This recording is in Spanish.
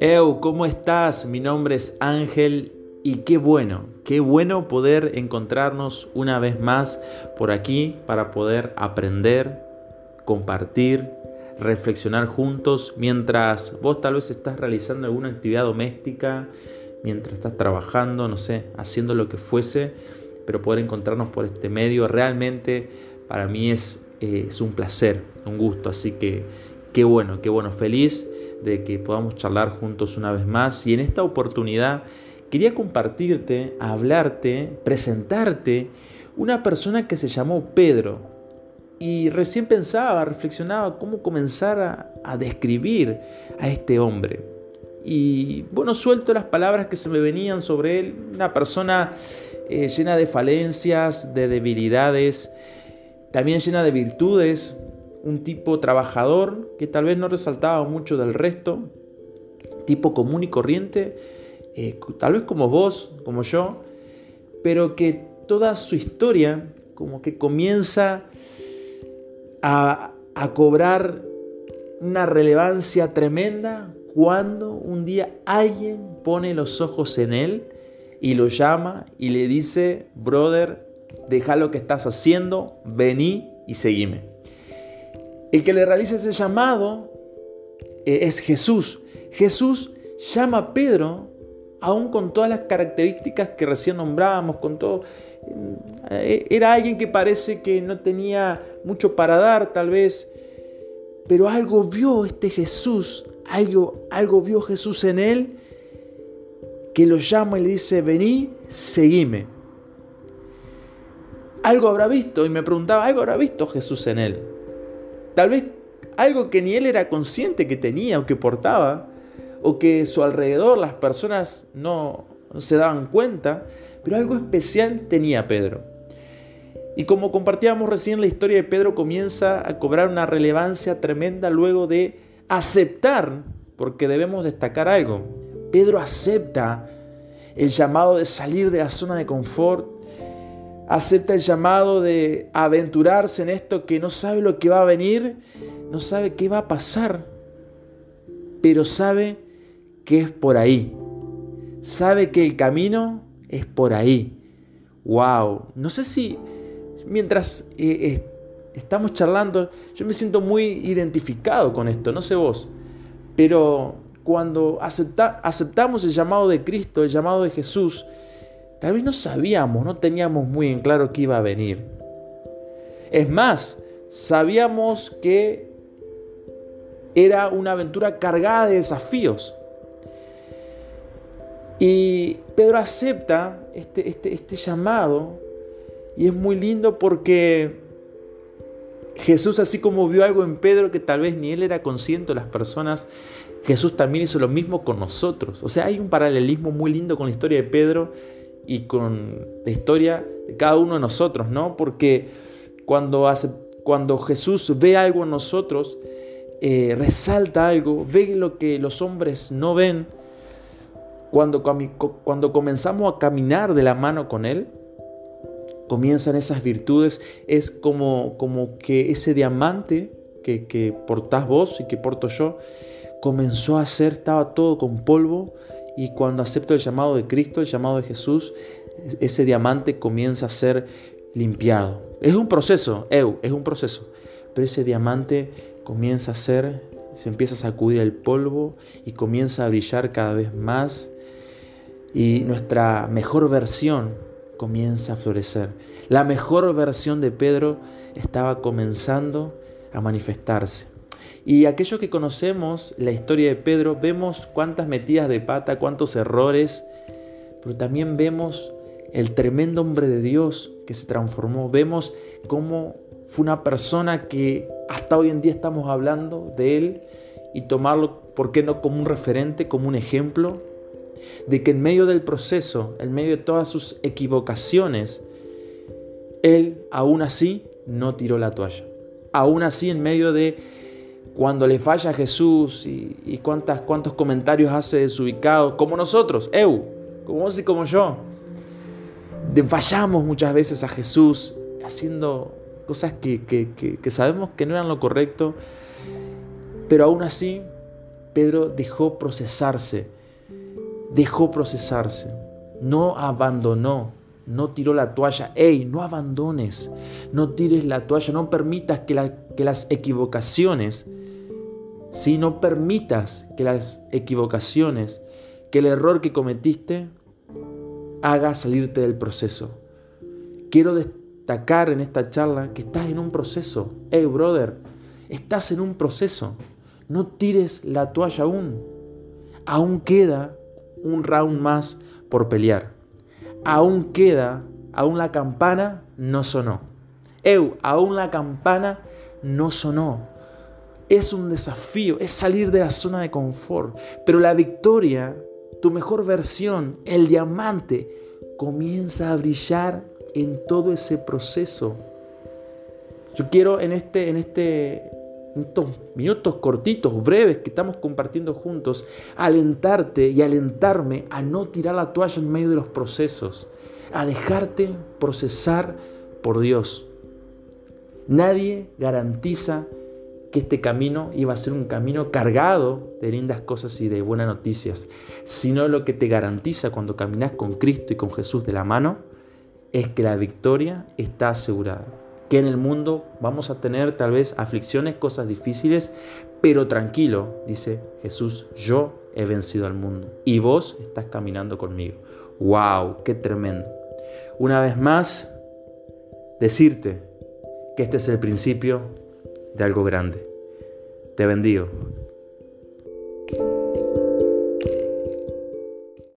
Eu, ¿cómo estás? Mi nombre es Ángel y qué bueno, qué bueno poder encontrarnos una vez más por aquí para poder aprender, compartir, reflexionar juntos mientras vos tal vez estás realizando alguna actividad doméstica, mientras estás trabajando, no sé, haciendo lo que fuese, pero poder encontrarnos por este medio realmente para mí es, eh, es un placer, un gusto, así que qué bueno, qué bueno, feliz de que podamos charlar juntos una vez más y en esta oportunidad quería compartirte, hablarte, presentarte una persona que se llamó Pedro. Y recién pensaba, reflexionaba cómo comenzar a, describir a este hombre. Y bueno, suelto las palabras que se me venían sobre él, una persona eh, llena de falencias, de debilidades, también llena de virtudes, un tipo trabajador que tal vez no resaltaba mucho del resto, tipo común y corriente, eh, tal vez como vos, como yo, pero que toda su historia como que comienza a, a cobrar una relevancia tremenda cuando un día alguien pone los ojos en él y lo llama y le dice, brother, deja lo que estás haciendo, vení y seguime. El que le realiza ese llamado eh, es Jesús. Jesús llama a Pedro, aún con todas las características que recién nombrábamos, con todo. Eh, era alguien que parece que no tenía mucho para dar, tal vez, pero algo vio este Jesús, algo, algo vio Jesús en él, que lo llama y le dice, vení, seguime. Algo habrá visto, y me preguntaba, algo habrá visto Jesús en él. Tal vez algo que ni él era consciente que tenía o que portaba, o que su alrededor las personas no, se daban cuenta, pero algo especial tenía Pedro. Y como compartíamos recién, la historia de Pedro comienza a cobrar una relevancia tremenda luego de aceptar, porque debemos destacar algo. Pedro acepta el llamado de salir de la zona de confort, acepta el llamado de aventurarse en esto que no sabe lo que va a venir, no sabe qué va a pasar, pero sabe que es por ahí. Sabe que el camino es por ahí. Wow, no sé si mientras eh, estamos charlando, yo me siento muy identificado con esto, no sé vos, pero cuando aceptamos el llamado de Cristo, el llamado de Jesús, Tal vez no sabíamos, no teníamos muy en claro qué iba a venir. Es más, sabíamos que era una aventura cargada de desafíos. Y Pedro acepta este, este, este llamado y es muy lindo porque Jesús, así como vio algo en Pedro que tal vez ni él era consciente de las personas, Jesús también hizo lo mismo con nosotros. O sea, hay un paralelismo muy lindo con la historia de Pedro y con la historia de cada uno de nosotros, ¿no? Porque cuando, hace, cuando Jesús ve algo en nosotros, eh, resalta algo, ve lo que los hombres no ven, cuando, cuando comenzamos a caminar de la mano con Él, comienzan esas virtudes, es como, como que ese diamante que, que portás vos y que porto yo, comenzó a ser, estaba todo con polvo, y cuando acepto el llamado de Cristo, el llamado de Jesús, ese diamante comienza a ser limpiado. Es un proceso, es un proceso. Pero ese diamante comienza a ser, se empieza a sacudir el polvo y comienza a brillar cada vez más. Y nuestra mejor versión comienza a florecer. La mejor versión de Pedro estaba comenzando a manifestarse. Y aquellos que conocemos la historia de Pedro, vemos cuántas metidas de pata, cuántos errores, pero también vemos el tremendo hombre de Dios que se transformó. Vemos cómo fue una persona que hasta hoy en día estamos hablando de él y tomarlo, ¿por qué no como un referente, como un ejemplo? De que en medio del proceso, en medio de todas sus equivocaciones, él aún así no tiró la toalla. Aún así, en medio de cuando le falla a Jesús y, cuántas, cuántos comentarios hace desubicados, como nosotros, Eu, como vos y como yo. Fallamos muchas veces a Jesús haciendo cosas que, que sabemos que no eran lo correcto, pero aún así Pedro dejó procesarse, dejó procesarse, no abandonó, no tiró la toalla. ¡Ey! No abandones, no tires la toalla, no permitas que, que las equivocaciones, si no permitas que las equivocaciones, que el error que cometiste haga salirte del proceso. Quiero destacar en esta charla que estás en un proceso. ¡Ey, brother! Estás en un proceso. No tires la toalla aún. Aún queda un round más por pelear. Aún queda, aún la campana no sonó. Eu, aún la campana no sonó. Es un desafío, es salir de la zona de confort. Pero la victoria, tu mejor versión, el diamante, comienza a brillar en todo ese proceso. Yo quiero en este, en este, estos minutos cortitos, breves que estamos compartiendo juntos, alentarte y alentarme a no tirar la toalla en medio de los procesos, a dejarte procesar por Dios. Nadie garantiza que este camino iba a ser un camino cargado de lindas cosas y de buenas noticias, sino lo que te garantiza cuando caminas con Cristo y con Jesús de la mano es que la victoria está asegurada que en el mundo vamos a tener tal vez aflicciones, cosas difíciles, pero tranquilo, dice Jesús, yo he vencido al mundo y vos estás caminando conmigo. ¡Wow! ¡Qué tremendo! Una vez más, decirte que este es el principio de algo grande. Te bendigo.